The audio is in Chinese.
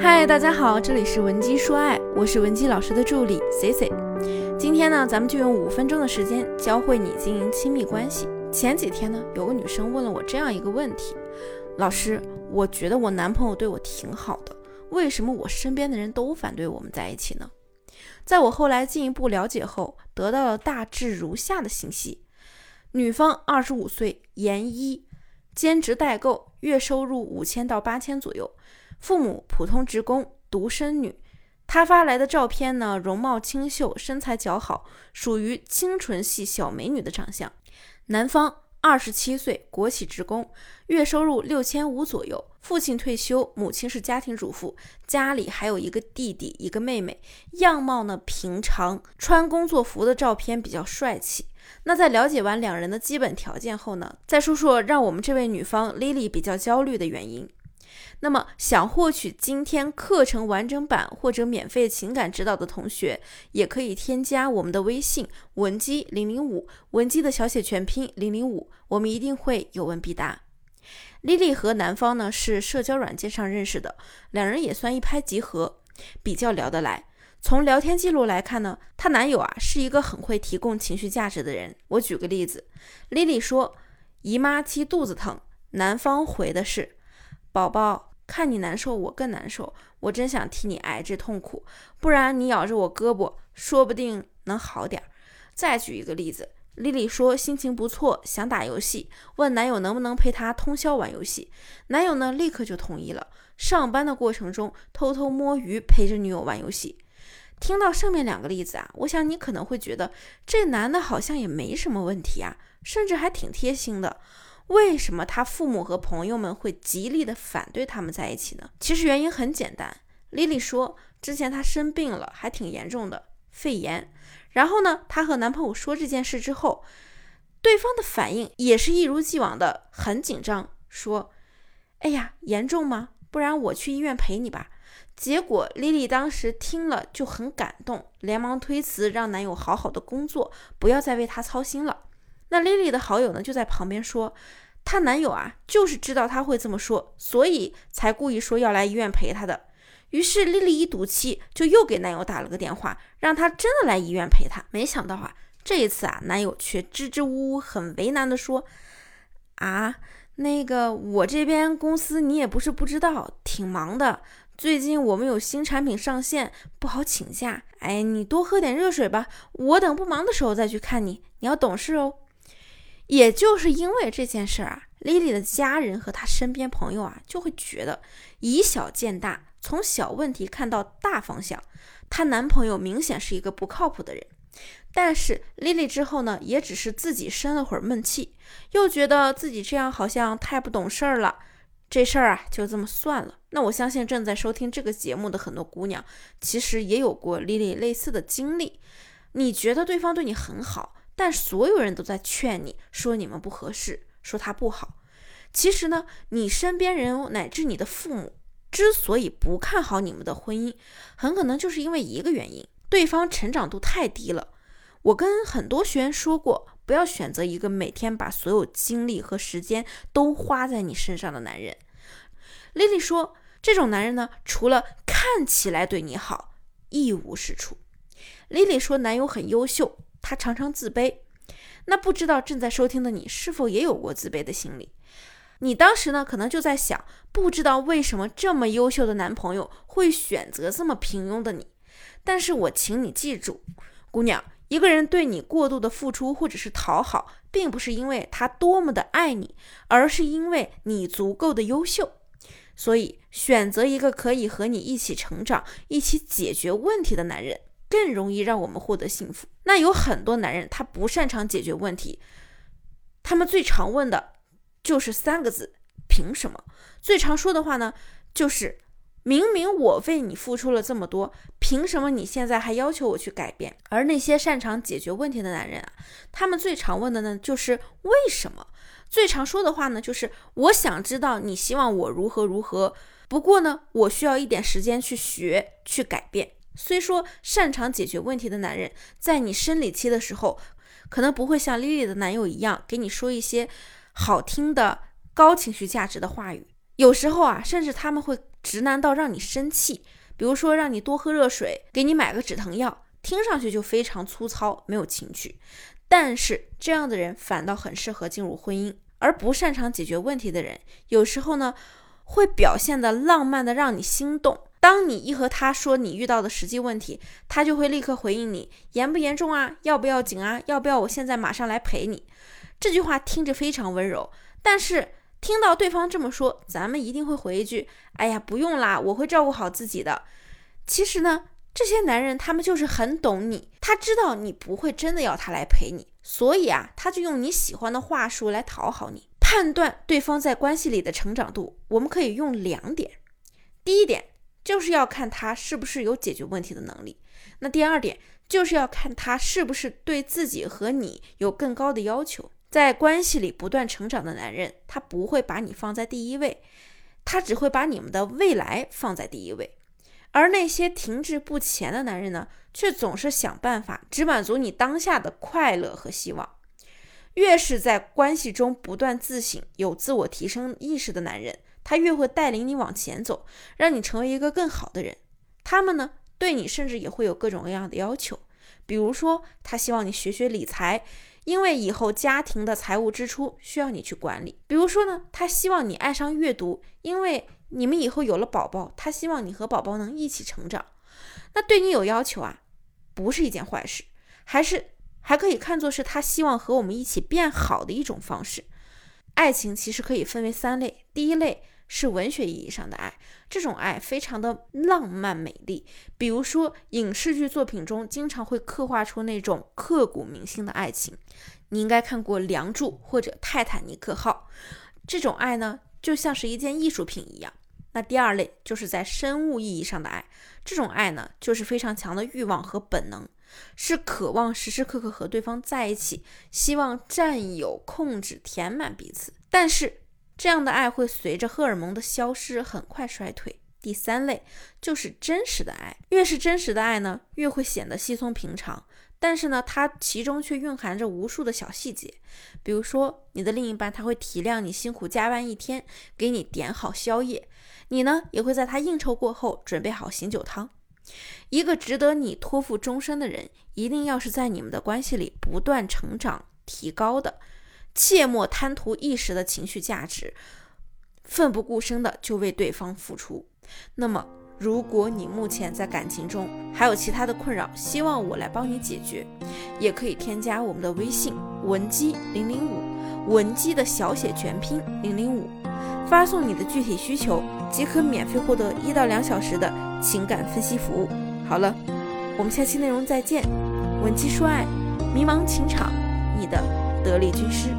嗨，大家好，这里是文姬说爱，我是文姬老师的助理 C C。今天呢，咱们就用五分钟的时间教会你经营亲密关系。前几天呢，有个女生问了我这样一个问题：老师，我觉得我男朋友对我挺好的，为什么我身边的人都反对我们在一起呢？在我后来进一步了解后，得到了大致如下的信息：女方二十五岁，研一，兼职代购，月收入五千到八千左右。父母普通职工，独生女。她发来的照片呢，容貌清秀，身材姣好，属于清纯系小美女的长相。男方二十七岁，国企职工，月收入六千五左右。父亲退休，母亲是家庭主妇，家里还有一个弟弟，一个妹妹。样貌呢平常，穿工作服的照片比较帅气。那在了解完两人的基本条件后呢，再说说让我们这位女方 Lily 比较焦虑的原因。那么，想获取今天课程完整版或者免费情感指导的同学，也可以添加我们的微信文姬零零五，文姬的小写全拼零零五，我们一定会有问必答。Lily 和男方呢是社交软件上认识的，两人也算一拍即合，比较聊得来。从聊天记录来看呢，她男友啊是一个很会提供情绪价值的人。我举个例子，Lily 说姨妈期肚子疼，男方回的是宝宝。看你难受，我更难受。我真想替你挨这痛苦，不然你咬着我胳膊，说不定能好点儿。再举一个例子，丽丽说心情不错，想打游戏，问男友能不能陪她通宵玩游戏。男友呢，立刻就同意了。上班的过程中，偷偷摸鱼陪着女友玩游戏。听到上面两个例子啊，我想你可能会觉得这男的好像也没什么问题啊，甚至还挺贴心的。为什么他父母和朋友们会极力的反对他们在一起呢？其实原因很简单，Lily 说之前她生病了，还挺严重的肺炎。然后呢，她和男朋友说这件事之后，对方的反应也是一如既往的很紧张，说：“哎呀，严重吗？不然我去医院陪你吧。”结果 Lily 当时听了就很感动，连忙推辞，让男友好好的工作，不要再为她操心了。那 Lily 的好友呢，就在旁边说，她男友啊，就是知道她会这么说，所以才故意说要来医院陪她的。于是 Lily 一赌气，就又给男友打了个电话，让他真的来医院陪她。没想到啊，这一次啊，男友却支支吾吾，很为难的说：“啊，那个我这边公司你也不是不知道，挺忙的。最近我们有新产品上线，不好请假。哎，你多喝点热水吧，我等不忙的时候再去看你。你要懂事哦。”也就是因为这件事儿啊，Lily 的家人和她身边朋友啊，就会觉得以小见大，从小问题看到大方向。她男朋友明显是一个不靠谱的人。但是 Lily 之后呢，也只是自己生了会儿闷气，又觉得自己这样好像太不懂事儿了。这事儿啊，就这么算了。那我相信正在收听这个节目的很多姑娘，其实也有过 Lily 类似的经历。你觉得对方对你很好？但所有人都在劝你说你们不合适，说他不好。其实呢，你身边人乃至你的父母之所以不看好你们的婚姻，很可能就是因为一个原因：对方成长度太低了。我跟很多学员说过，不要选择一个每天把所有精力和时间都花在你身上的男人。丽丽说，这种男人呢，除了看起来对你好，一无是处。丽丽说，男友很优秀。他常常自卑，那不知道正在收听的你是否也有过自卑的心理？你当时呢，可能就在想，不知道为什么这么优秀的男朋友会选择这么平庸的你。但是我请你记住，姑娘，一个人对你过度的付出或者是讨好，并不是因为他多么的爱你，而是因为你足够的优秀。所以，选择一个可以和你一起成长、一起解决问题的男人。更容易让我们获得幸福。那有很多男人，他不擅长解决问题，他们最常问的就是三个字：凭什么？最常说的话呢，就是明明我为你付出了这么多，凭什么你现在还要求我去改变？而那些擅长解决问题的男人啊，他们最常问的呢，就是为什么？最常说的话呢，就是我想知道你希望我如何如何，不过呢，我需要一点时间去学去改变。虽说擅长解决问题的男人，在你生理期的时候，可能不会像丽丽的男友一样给你说一些好听的高情绪价值的话语。有时候啊，甚至他们会直男到让你生气，比如说让你多喝热水，给你买个止疼药，听上去就非常粗糙，没有情趣。但是这样的人反倒很适合进入婚姻，而不擅长解决问题的人，有时候呢会表现的浪漫的让你心动。当你一和他说你遇到的实际问题，他就会立刻回应你严不严重啊，要不要紧啊，要不要我现在马上来陪你。这句话听着非常温柔，但是听到对方这么说，咱们一定会回一句：哎呀，不用啦，我会照顾好自己的。其实呢，这些男人他们就是很懂你，他知道你不会真的要他来陪你，所以啊，他就用你喜欢的话术来讨好你。判断对方在关系里的成长度，我们可以用两点，第一点。就是要看他是不是有解决问题的能力。那第二点就是要看他是不是对自己和你有更高的要求。在关系里不断成长的男人，他不会把你放在第一位，他只会把你们的未来放在第一位。而那些停滞不前的男人呢，却总是想办法只满足你当下的快乐和希望。越是在关系中不断自省、有自我提升意识的男人。他越会带领你往前走，让你成为一个更好的人。他们呢，对你甚至也会有各种各样的要求，比如说，他希望你学学理财，因为以后家庭的财务支出需要你去管理；比如说呢，他希望你爱上阅读，因为你们以后有了宝宝，他希望你和宝宝能一起成长。那对你有要求啊，不是一件坏事，还是还可以看作是他希望和我们一起变好的一种方式。爱情其实可以分为三类，第一类。是文学意义上的爱，这种爱非常的浪漫美丽。比如说，影视剧作品中经常会刻画出那种刻骨铭心的爱情。你应该看过《梁祝》或者《泰坦尼克号》，这种爱呢，就像是一件艺术品一样。那第二类就是在生物意义上的爱，这种爱呢，就是非常强的欲望和本能，是渴望时时刻刻和对方在一起，希望占有、控制、填满彼此。但是。这样的爱会随着荷尔蒙的消失很快衰退。第三类就是真实的爱，越是真实的爱呢，越会显得稀松平常。但是呢，它其中却蕴含着无数的小细节。比如说，你的另一半他会体谅你辛苦加班一天，给你点好宵夜；你呢，也会在他应酬过后准备好醒酒汤。一个值得你托付终身的人，一定要是在你们的关系里不断成长提高的。切莫贪图一时的情绪价值，奋不顾身的就为对方付出。那么，如果你目前在感情中还有其他的困扰，希望我来帮你解决，也可以添加我们的微信文姬零零五，文姬的小写全拼零零五，发送你的具体需求，即可免费获得一到两小时的情感分析服务。好了，我们下期内容再见。文姬说爱，迷茫情场，你的得力军师。